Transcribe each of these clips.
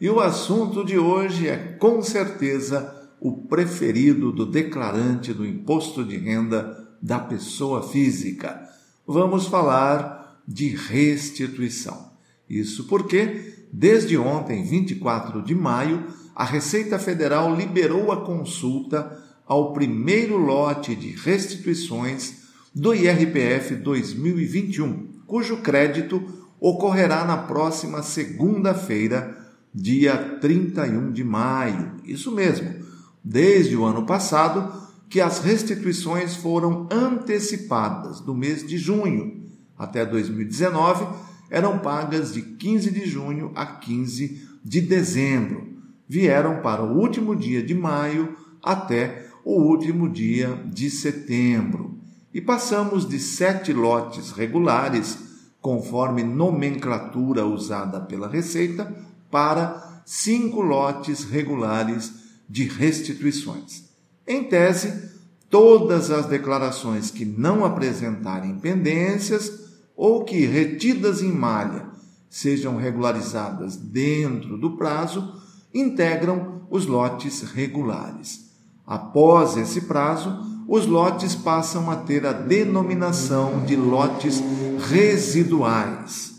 E o assunto de hoje é com certeza o preferido do declarante do imposto de renda da pessoa física. Vamos falar de restituição. Isso porque, desde ontem, 24 de maio, a Receita Federal liberou a consulta ao primeiro lote de restituições do IRPF 2021, cujo crédito ocorrerá na próxima segunda-feira dia 31 de maio. Isso mesmo, desde o ano passado que as restituições foram antecipadas do mês de junho até 2019 eram pagas de 15 de junho a 15 de dezembro. Vieram para o último dia de maio até o último dia de setembro. E passamos de sete lotes regulares, conforme nomenclatura usada pela Receita, para cinco lotes regulares de restituições. Em tese, todas as declarações que não apresentarem pendências ou que, retidas em malha, sejam regularizadas dentro do prazo, integram os lotes regulares. Após esse prazo, os lotes passam a ter a denominação de lotes residuais.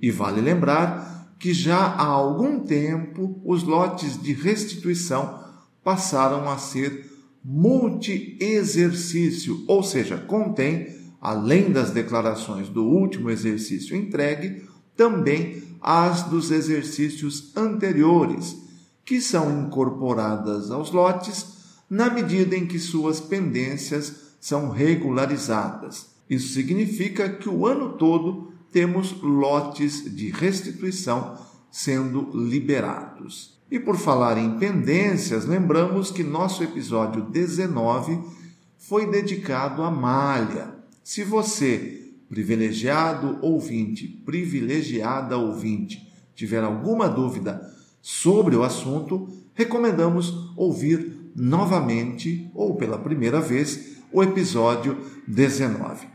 E vale lembrar que já há algum tempo os lotes de restituição passaram a ser multi-exercício, ou seja, contém, além das declarações do último exercício entregue, também as dos exercícios anteriores, que são incorporadas aos lotes na medida em que suas pendências são regularizadas. Isso significa que o ano todo temos lotes de restituição sendo liberados. E por falar em pendências, lembramos que nosso episódio 19 foi dedicado à malha. Se você, privilegiado ouvinte, privilegiada ouvinte, tiver alguma dúvida sobre o assunto, recomendamos ouvir novamente ou pela primeira vez o episódio 19.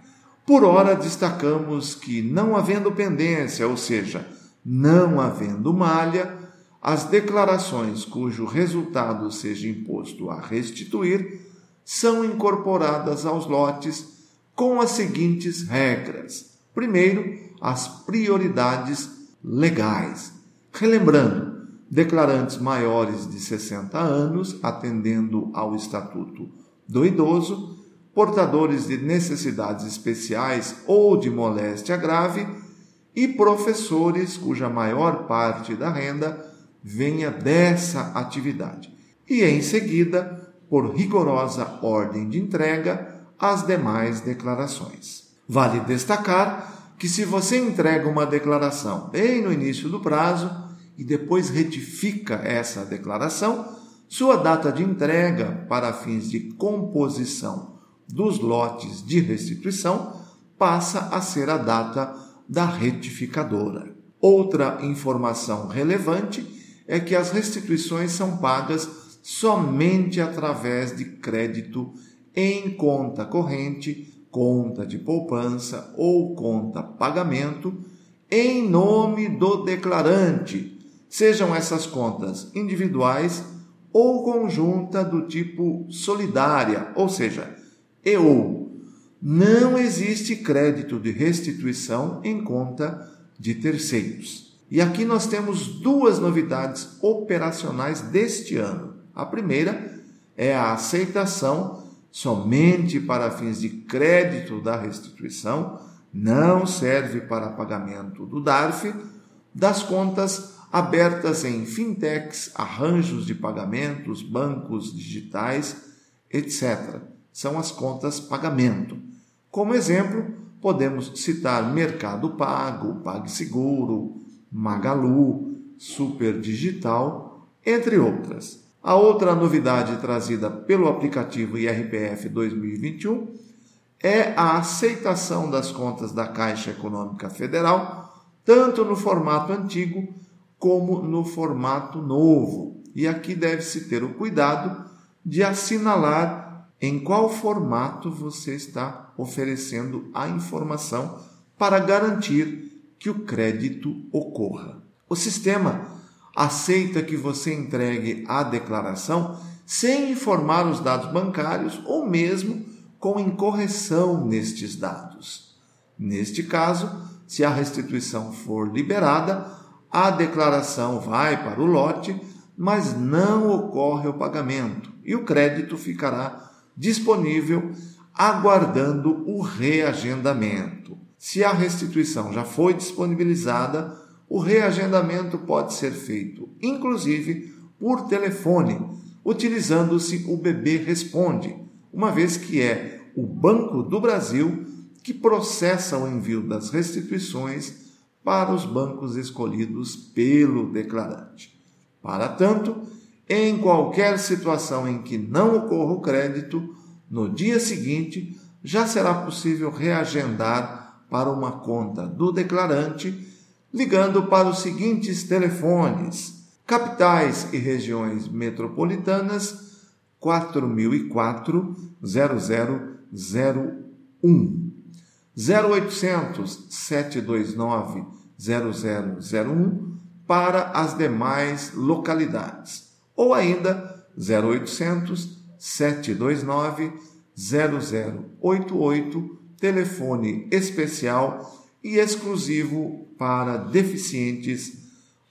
Por ora, destacamos que, não havendo pendência, ou seja, não havendo malha, as declarações cujo resultado seja imposto a restituir são incorporadas aos lotes com as seguintes regras. Primeiro, as prioridades legais. Relembrando, declarantes maiores de 60 anos, atendendo ao Estatuto do Idoso, portadores de necessidades especiais ou de moléstia grave e professores cuja maior parte da renda venha dessa atividade. E em seguida, por rigorosa ordem de entrega, as demais declarações. Vale destacar que se você entrega uma declaração bem no início do prazo e depois retifica essa declaração, sua data de entrega para fins de composição dos lotes de restituição passa a ser a data da retificadora. Outra informação relevante é que as restituições são pagas somente através de crédito em conta corrente, conta de poupança ou conta pagamento em nome do declarante, sejam essas contas individuais ou conjunta do tipo solidária, ou seja, e ou não existe crédito de restituição em conta de terceiros. E aqui nós temos duas novidades operacionais deste ano. A primeira é a aceitação somente para fins de crédito da restituição, não serve para pagamento do DARF, das contas abertas em fintechs, arranjos de pagamentos, bancos digitais, etc são as contas pagamento. Como exemplo, podemos citar Mercado Pago, PagSeguro, Magalu, Super Digital, entre outras. A outra novidade trazida pelo aplicativo IRPF 2021 é a aceitação das contas da Caixa Econômica Federal, tanto no formato antigo como no formato novo. E aqui deve-se ter o cuidado de assinalar em qual formato você está oferecendo a informação para garantir que o crédito ocorra. O sistema aceita que você entregue a declaração sem informar os dados bancários ou mesmo com incorreção nestes dados. Neste caso, se a restituição for liberada, a declaração vai para o lote, mas não ocorre o pagamento e o crédito ficará disponível aguardando o reagendamento. Se a restituição já foi disponibilizada, o reagendamento pode ser feito, inclusive por telefone, utilizando-se o BB Responde, uma vez que é o Banco do Brasil que processa o envio das restituições para os bancos escolhidos pelo declarante. Para tanto, em qualquer situação em que não ocorra o crédito, no dia seguinte já será possível reagendar para uma conta do declarante, ligando para os seguintes telefones: capitais e regiões metropolitanas 4004 0001 0800 729 0001 para as demais localidades ou ainda 0800 729 0088 telefone especial e exclusivo para deficientes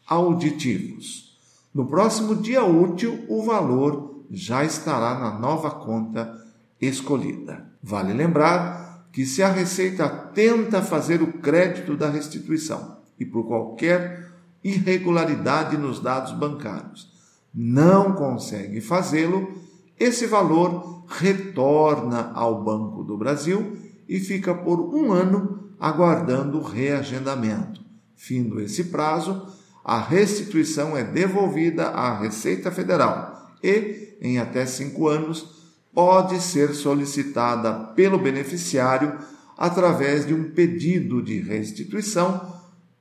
auditivos. No próximo dia útil, o valor já estará na nova conta escolhida. Vale lembrar que se a Receita tenta fazer o crédito da restituição e por qualquer irregularidade nos dados bancários não consegue fazê-lo, esse valor retorna ao Banco do Brasil e fica por um ano aguardando o reagendamento. Findo esse prazo, a restituição é devolvida à Receita Federal e, em até cinco anos, pode ser solicitada pelo beneficiário através de um pedido de restituição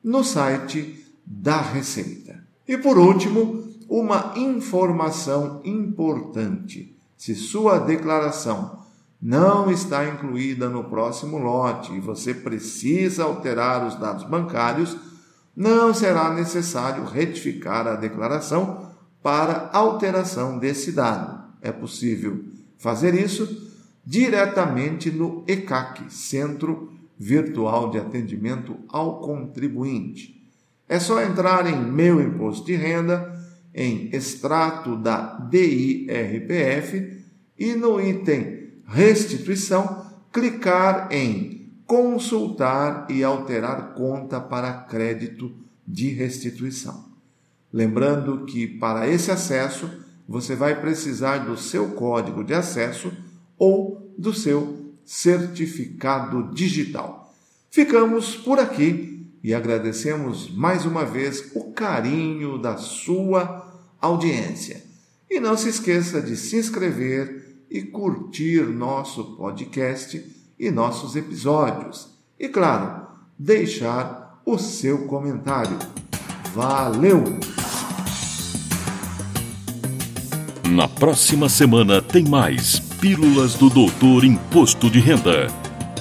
no site da Receita. E por último, uma informação importante. Se sua declaração não está incluída no próximo lote e você precisa alterar os dados bancários, não será necessário retificar a declaração para alteração desse dado. É possível fazer isso diretamente no ECAC, Centro Virtual de Atendimento ao Contribuinte. É só entrar em Meu Imposto de Renda, em extrato da DIRPF e no item restituição, clicar em consultar e alterar conta para crédito de restituição. Lembrando que para esse acesso você vai precisar do seu código de acesso ou do seu certificado digital. Ficamos por aqui e agradecemos mais uma vez o carinho da sua audiência. E não se esqueça de se inscrever e curtir nosso podcast e nossos episódios. E claro, deixar o seu comentário. Valeu! Na próxima semana tem mais Pílulas do Doutor Imposto de Renda.